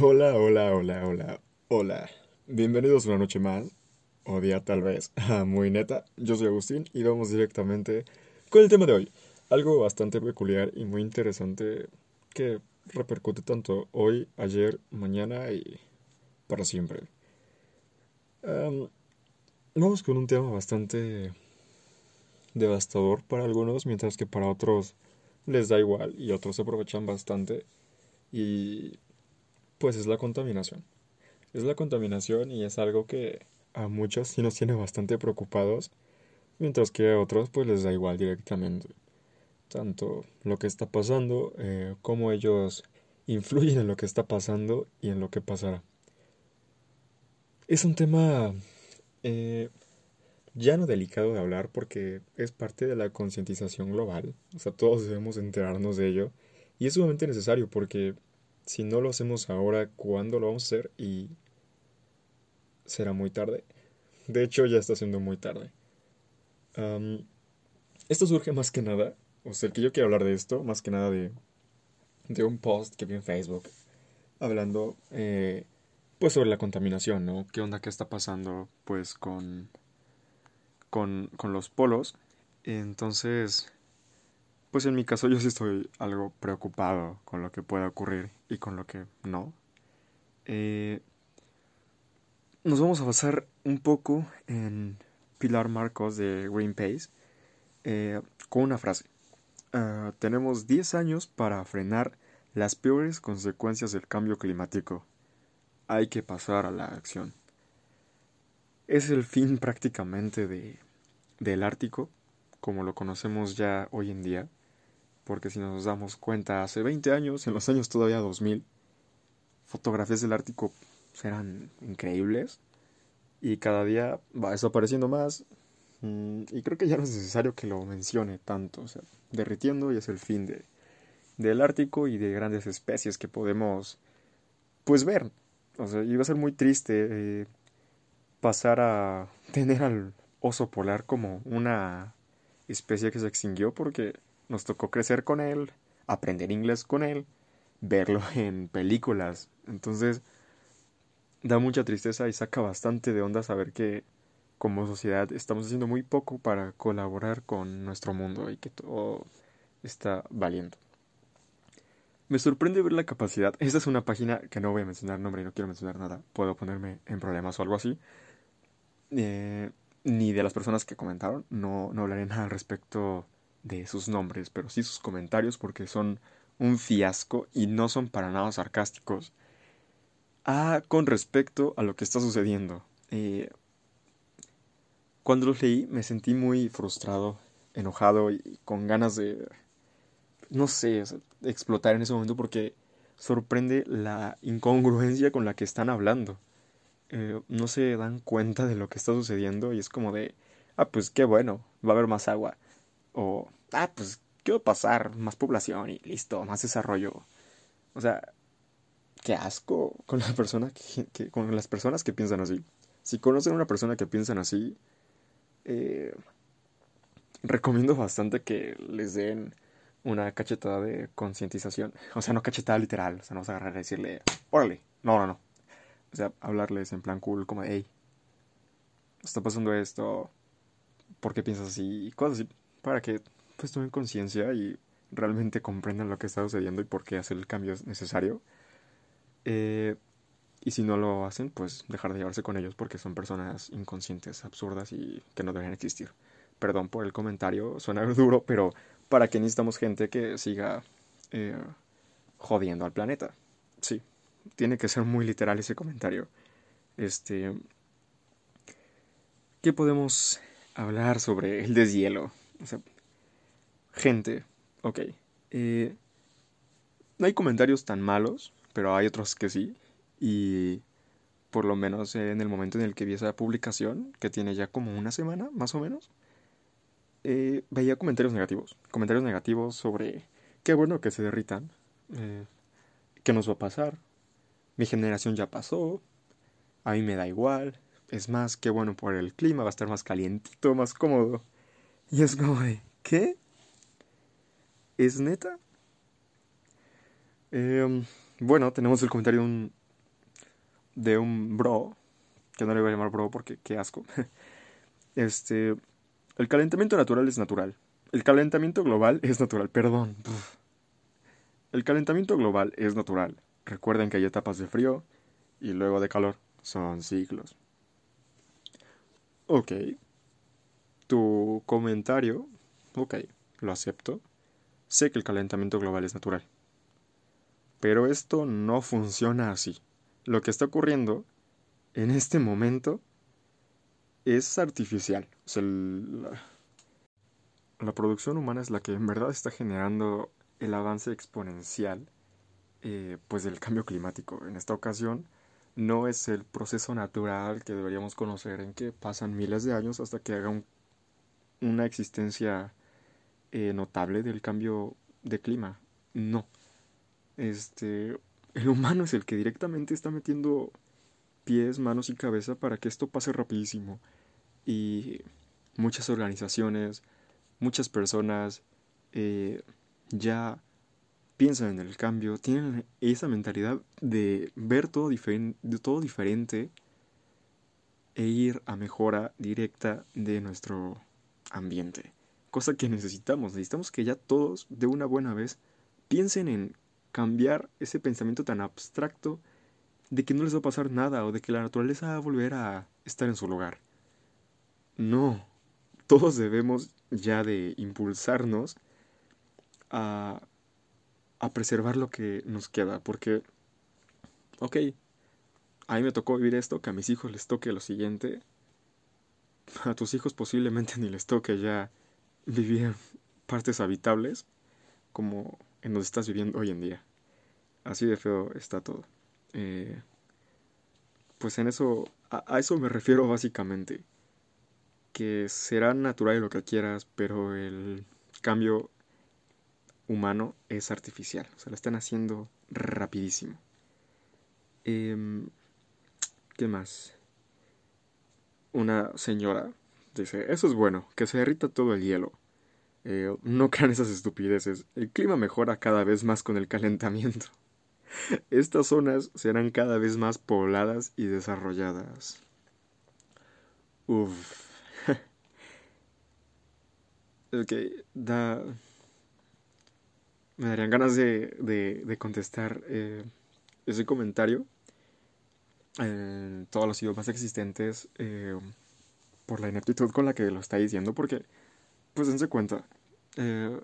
Hola, hola, hola, hola, hola. Bienvenidos una noche más, o día tal vez, muy neta. Yo soy Agustín y vamos directamente con el tema de hoy. Algo bastante peculiar y muy interesante que repercute tanto hoy, ayer, mañana y para siempre. vamos con un tema bastante devastador para algunos, mientras que para otros les da igual y otros se aprovechan bastante. Y pues es la contaminación. Es la contaminación y es algo que a muchos sí nos tiene bastante preocupados, mientras que a otros pues les da igual directamente. Tanto lo que está pasando, eh, como ellos influyen en lo que está pasando y en lo que pasará. Es un tema eh, ya no delicado de hablar porque es parte de la concientización global. O sea, todos debemos enterarnos de ello. Y es sumamente necesario porque si no lo hacemos ahora, ¿cuándo lo vamos a hacer? Y será muy tarde. De hecho, ya está siendo muy tarde. esto surge más que nada, o sea, que yo quiero hablar de esto, más que nada de, de un post que vi en Facebook, hablando, eh, pues, sobre la contaminación, ¿no? ¿Qué onda, qué está pasando, pues, con, con, con los polos? Entonces, pues en mi caso yo sí estoy algo preocupado con lo que pueda ocurrir y con lo que no. Eh, nos vamos a basar un poco en Pilar Marcos de Greenpeace eh, con una frase. Ah, tenemos 10 años para frenar las peores consecuencias del cambio climático. Hay que pasar a la acción. Es el fin prácticamente de, del Ártico, como lo conocemos ya hoy en día porque si nos damos cuenta, hace 20 años, en los años todavía 2000, fotografías del Ártico eran increíbles y cada día va desapareciendo más mm, y creo que ya no es necesario que lo mencione tanto, o sea, derritiendo y es el fin de, del Ártico y de grandes especies que podemos pues ver. O sea, iba a ser muy triste eh, pasar a tener al oso polar como una especie que se extinguió porque nos tocó crecer con él, aprender inglés con él, verlo en películas. Entonces, da mucha tristeza y saca bastante de onda saber que como sociedad estamos haciendo muy poco para colaborar con nuestro mundo y que todo está valiendo. Me sorprende ver la capacidad. Esta es una página que no voy a mencionar nombre y no quiero mencionar nada. Puedo ponerme en problemas o algo así. Eh, ni de las personas que comentaron. No, no hablaré nada al respecto de sus nombres, pero sí sus comentarios porque son un fiasco y no son para nada sarcásticos. Ah, con respecto a lo que está sucediendo. Eh, cuando los leí me sentí muy frustrado, enojado y con ganas de, no sé, explotar en ese momento porque sorprende la incongruencia con la que están hablando. Eh, no se dan cuenta de lo que está sucediendo y es como de, ah, pues qué bueno, va a haber más agua. O, ah, pues, ¿qué va a pasar? Más población y listo, más desarrollo. O sea, qué asco con la persona que, con las personas que piensan así. Si conocen a una persona que piensan así, eh, recomiendo bastante que les den una cachetada de concientización. O sea, no cachetada literal. O sea, no vas a agarrar y decirle, órale. No, no, no. O sea, hablarles en plan cool, como, hey, está pasando esto. ¿Por qué piensas así? Y cosas así para que pues tomen conciencia y realmente comprendan lo que está sucediendo y por qué hacer el cambio es necesario. Eh, y si no lo hacen, pues dejar de llevarse con ellos porque son personas inconscientes, absurdas y que no deberían existir. Perdón por el comentario, suena duro, pero para que necesitamos gente que siga eh, jodiendo al planeta. Sí, tiene que ser muy literal ese comentario. Este. ¿Qué podemos hablar sobre el deshielo? Gente, ok. Eh, no hay comentarios tan malos, pero hay otros que sí. Y por lo menos en el momento en el que vi esa publicación, que tiene ya como una semana, más o menos, eh, veía comentarios negativos. Comentarios negativos sobre qué bueno que se derritan, eh, qué nos va a pasar, mi generación ya pasó, a mí me da igual, es más, qué bueno por el clima, va a estar más calientito, más cómodo. Y es como ¿qué? ¿Es neta? Em, bueno, tenemos el comentario de un de un bro, que no le voy a llamar bro porque qué asco. Este, el calentamiento natural es natural. El calentamiento global es natural, perdón. El calentamiento global es natural. Recuerden que hay etapas de frío y luego de calor. Son ciclos. Ok. Tu comentario, ok, lo acepto. Sé que el calentamiento global es natural. Pero esto no funciona así. Lo que está ocurriendo en este momento es artificial. La, producción humana es la que en verdad está generando el avance exponencial eh, pues del cambio climático. En esta ocasión no es el proceso natural que deberíamos conocer en que pasan miles de años hasta que haga una existencia eh, notable del cambio de clima. No. Este, el humano es el que directamente está metiendo pies, manos y cabeza para que esto pase rapidísimo. Y muchas organizaciones, muchas personas eh, ya piensan en el cambio, tienen esa mentalidad de ver todo, de todo diferente e ir a mejora directa de nuestro ambiente. Cosa que necesitamos. Necesitamos que ya todos, de una buena vez, piensen en cambiar ese pensamiento tan abstracto de que no les va a pasar nada o de que la naturaleza va a volver a estar en su lugar. No, todos debemos ya de impulsarnos a, a preservar lo que nos queda, porque, ok, a mí me tocó vivir esto, que a mis hijos les toque lo siguiente, a tus hijos posiblemente ni les toque ya vivir partes habitables como en donde estás viviendo hoy en día. Así de feo está todo. Eh, pues en eso, a, eso me refiero básicamente. Que será natural lo que quieras, pero el cambio humano es artificial. O sea, lo están haciendo rapidísimo. Em, ¿Qué más? Una señora dice, eso es bueno, que se derrita todo el hielo. Eh, no crean esas estupideces. El clima mejora cada vez más con el calentamiento. Estas zonas serán cada vez más pobladas y desarrolladas. Uf. ok, da... Me darían ganas de, de, contestar eh, ese comentario en todos los idiomas existentes eh, por la ineptitud con la que lo está diciendo, porque, pues dense cuenta, eh,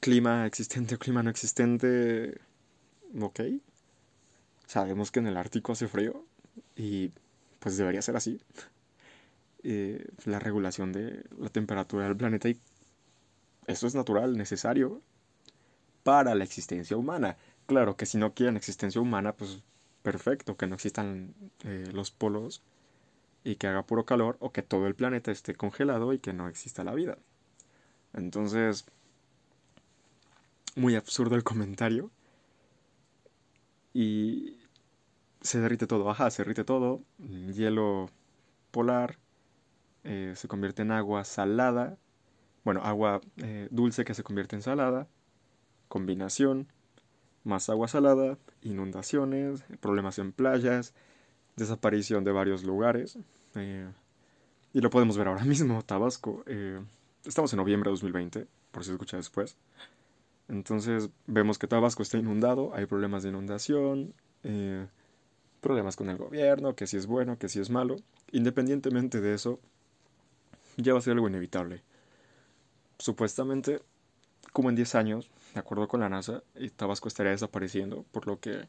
clima existente o clima no existente, ok. Sabemos que en el Ártico hace frío y pues debería ser así. Eh, la regulación de la temperatura del planeta y eso es natural, necesario para la existencia humana. Claro que si no quieren existencia humana, pues perfecto, que no existan eh, los polos y que haga puro calor o que todo el planeta esté congelado y que no exista la vida. Entonces, muy absurdo el comentario. Y se derrite todo, ajá, se derrite todo. Hielo polar eh, se convierte en agua salada. Bueno, agua eh, dulce que se convierte en salada. Combinación. Más agua salada. Inundaciones. Problemas en playas. Desaparición de varios lugares. Eh, y lo podemos ver ahora mismo, Tabasco. estamos en noviembre de 2020, por si escucha después. Entonces vemos que Tabasco está inundado, hay problemas de inundación, eh, problemas con el gobierno, que si es bueno, que si es malo. Independientemente de eso, ya va a ser algo inevitable. Supuestamente, como en 10 años, de acuerdo con la NASA, Tabasco estaría desapareciendo, por lo que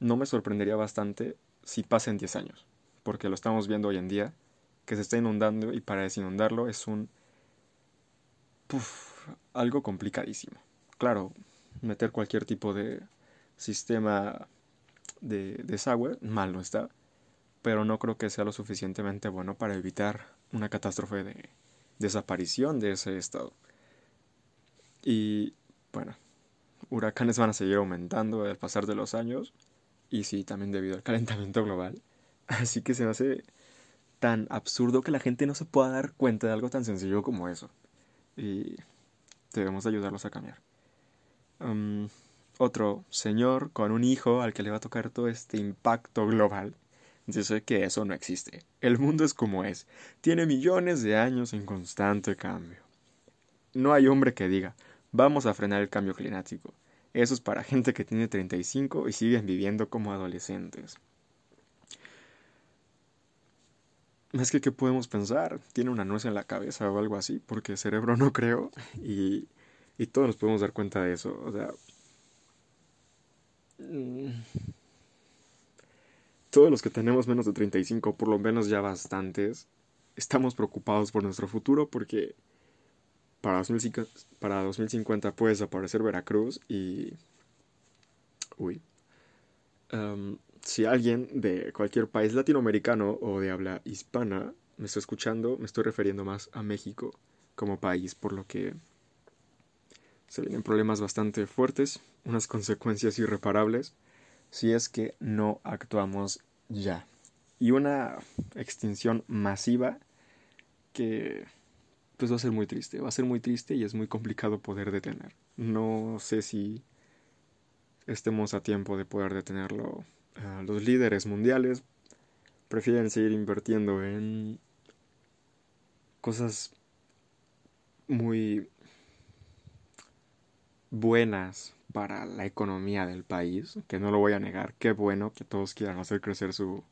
no me sorprendería bastante si pasa en 10 años, porque lo estamos viendo hoy en día, que se está inundando y para desinundarlo es un... algo complicadísimo claro, meter cualquier tipo de sistema de desagüe, mal no está, pero no creo que sea lo suficientemente bueno para evitar una catástrofe de desaparición de ese estado. Y bueno, huracanes van a seguir aumentando al pasar de los años, y sí, también debido al calentamiento global. Así que se hace tan absurdo que la gente no se pueda dar cuenta de algo tan sencillo como eso. Y debemos ayudarlos a cambiar otro señor con un hijo al que le va a tocar todo este impacto global, dice que eso no existe. El mundo es como es. Tiene millones de años en constante cambio. No hay hombre que diga, vamos a frenar el cambio climático. Eso es para gente que tiene 35 y siguen viviendo como adolescentes. Es que, ¿qué podemos pensar? Tiene una nuez en la cabeza o algo así, porque cerebro no creo. Y, y todos nos podemos dar cuenta de eso. O sea. Mm, todos los que tenemos menos de 35, por lo menos ya bastantes, estamos preocupados por nuestro futuro porque para 2050, para 2050 puede desaparecer Veracruz y... Uy. si alguien de cualquier país latinoamericano o de habla hispana me está escuchando, me estoy refiriendo más a México como país, por lo que se vienen problemas bastante fuertes, unas consecuencias irreparables, si es que no actuamos ya. Y una extinción masiva que pues va a ser muy triste, va a ser muy triste y es muy complicado poder detener. No sé si estemos a tiempo de poder detenerlo. Ah, los líderes mundiales prefieren seguir invirtiendo en cosas muy buenas para la economía del país, que no lo voy a negar, qué bueno que todos quieran hacer crecer su,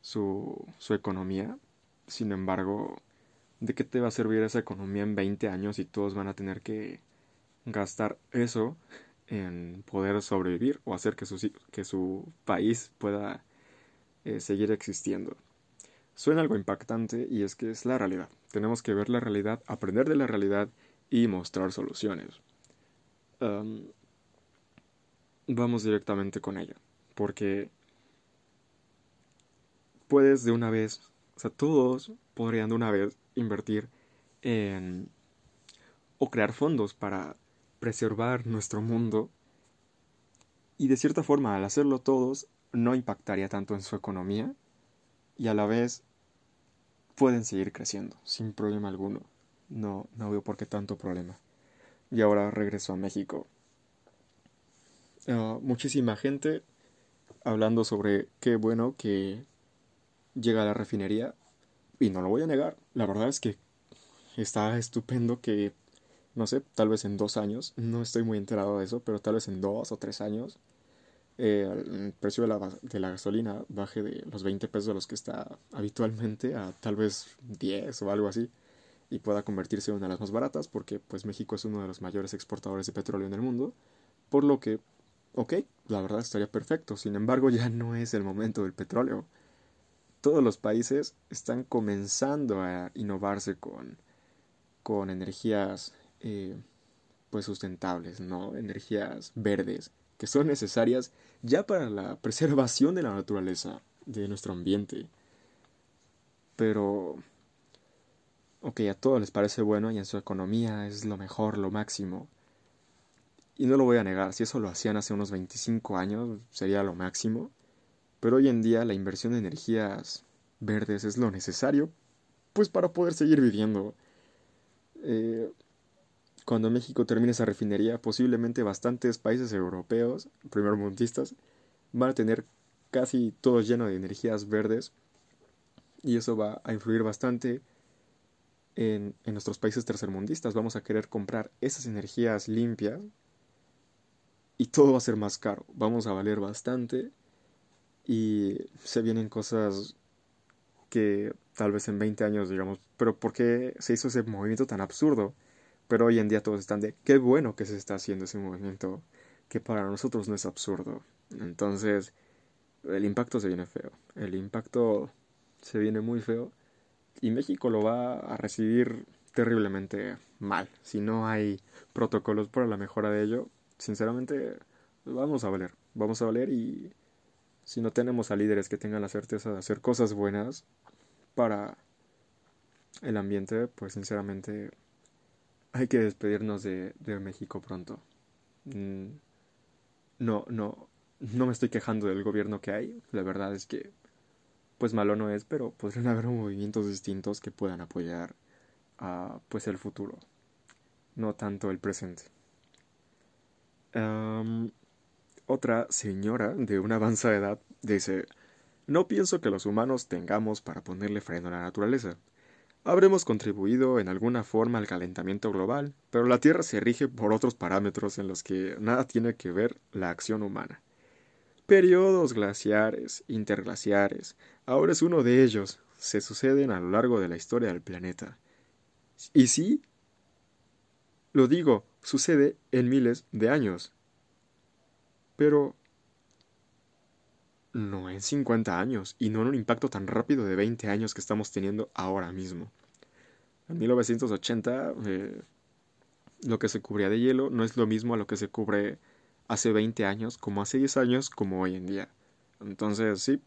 su, su economía. Sin embargo, ¿de qué te va a servir esa economía en 20 años y todos van a tener que gastar eso en poder sobrevivir o hacer que su, que su país pueda eh, seguir existiendo? Suena algo impactante y es que es la realidad. Tenemos que ver la realidad, aprender de la realidad y mostrar soluciones. vamos directamente con ella, porque puedes de una vez, o sea, todos podrían de una vez invertir en o crear fondos para preservar nuestro mundo y de cierta forma al hacerlo todos no impactaría tanto en su economía y a la vez pueden seguir creciendo sin problema alguno. No, no veo por qué tanto problema. Y ahora regreso a México. Ah, muchísima gente hablando sobre qué bueno que llega a la refinería y no lo voy a negar, la verdad es que está estupendo que, no sé, tal vez en dos años, no estoy muy enterado de eso, pero tal vez en dos o tres años, eh, el precio de la, gasolina baje de los 20 pesos a los que está habitualmente a tal vez 10 o algo así y pueda convertirse en una de las más baratas porque pues México es uno de los mayores exportadores de petróleo en el mundo, por lo que, ok, la verdad estaría perfecto, sin embargo ya no es el momento del petróleo todos los países están comenzando a innovarse con, con energías eh, pues sustentables, ¿no? Energías verdes, que son necesarias ya para la preservación de la naturaleza, de nuestro ambiente. Pero, ok, a todos les parece bueno y en su economía es lo mejor, lo máximo. Y no lo voy a negar, si eso lo hacían hace unos 25 años, sería lo máximo. Pero hoy en día la inversión de energías verdes es lo necesario, pues para poder seguir viviendo. Eh, cuando México termine esa refinería, posiblemente bastantes países europeos, primermundistas, van a tener casi todo lleno de energías verdes y eso va a influir bastante en, en nuestros países tercermundistas. Vamos a querer comprar esas energías limpias y todo va a ser más caro. Vamos a valer bastante y se vienen cosas que tal vez en 20 años digamos, pero ¿por qué se hizo ese movimiento tan absurdo? Pero hoy en día todos están de qué bueno que se está haciendo ese movimiento que para nosotros no es absurdo. Entonces, el impacto se viene feo. El impacto se viene muy feo y México lo va a recibir terriblemente mal. Si no hay protocolos para la mejora de ello, sinceramente vamos a valer. Vamos a valer y si no tenemos a líderes que tengan la certeza de hacer cosas buenas para el ambiente, pues sinceramente hay que despedirnos de, de México pronto. Mm, no, no, no me estoy quejando del gobierno que hay. La verdad es que, pues malo no es, pero podrían haber movimientos distintos que puedan apoyar a, pues el futuro, no tanto el presente. Otra señora de una avanzada edad dice, no pienso que los humanos tengamos para ponerle freno a la naturaleza. Habremos contribuido en alguna forma al calentamiento global, pero la Tierra se rige por otros parámetros en los que nada tiene que ver la acción humana. Periodos glaciares, interglaciares, ahora es uno de ellos, se suceden a lo largo de la historia del planeta. Y sí, lo digo, sucede en miles de años. Pero no en 50 años y no en un impacto tan rápido de 20 años que estamos teniendo ahora mismo. En 1980 eh, lo que se cubría de hielo no es lo mismo a lo que se cubre hace 20 años, como hace 10 años, como hoy en día. Entonces, sí,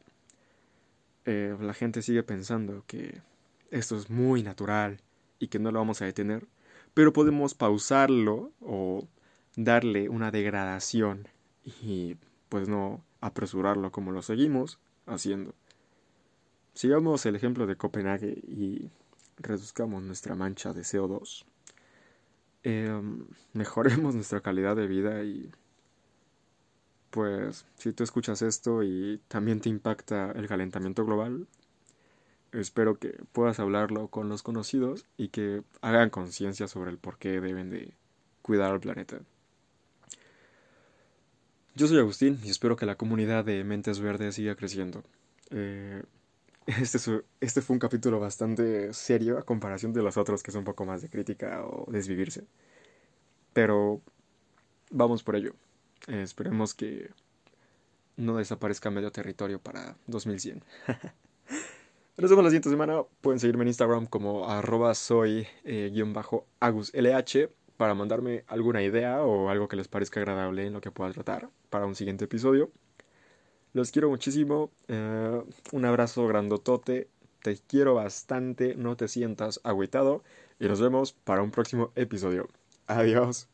eh, la gente sigue pensando que esto es muy natural y que no lo vamos a detener, pero podemos pausarlo o darle una degradación y pues no apresurarlo como lo seguimos haciendo. Sigamos el ejemplo de Copenhague y reduzcamos nuestra mancha de CO2. Em, mejoremos nuestra calidad de vida y pues si tú escuchas esto y también te impacta el calentamiento global, espero que puedas hablarlo con los conocidos y que hagan conciencia sobre el por qué deben de cuidar al planeta. Yo soy Agustín y espero que la comunidad de Mentes Verdes siga creciendo. Eh, este, este fue un capítulo bastante serio a comparación de los otros que son un poco más de crítica o desvivirse. Pero vamos por ello. Eh, esperemos que no desaparezca medio territorio para 2100. Nos vemos la siguiente semana. Pueden seguirme en Instagram como arroba soy eh, para mandarme alguna idea o algo que les parezca agradable en lo que pueda tratar para un siguiente episodio. Los quiero muchísimo. Eh, un abrazo grandotote. Te quiero bastante. No te sientas agüitado. Y nos vemos para un próximo episodio. Adiós.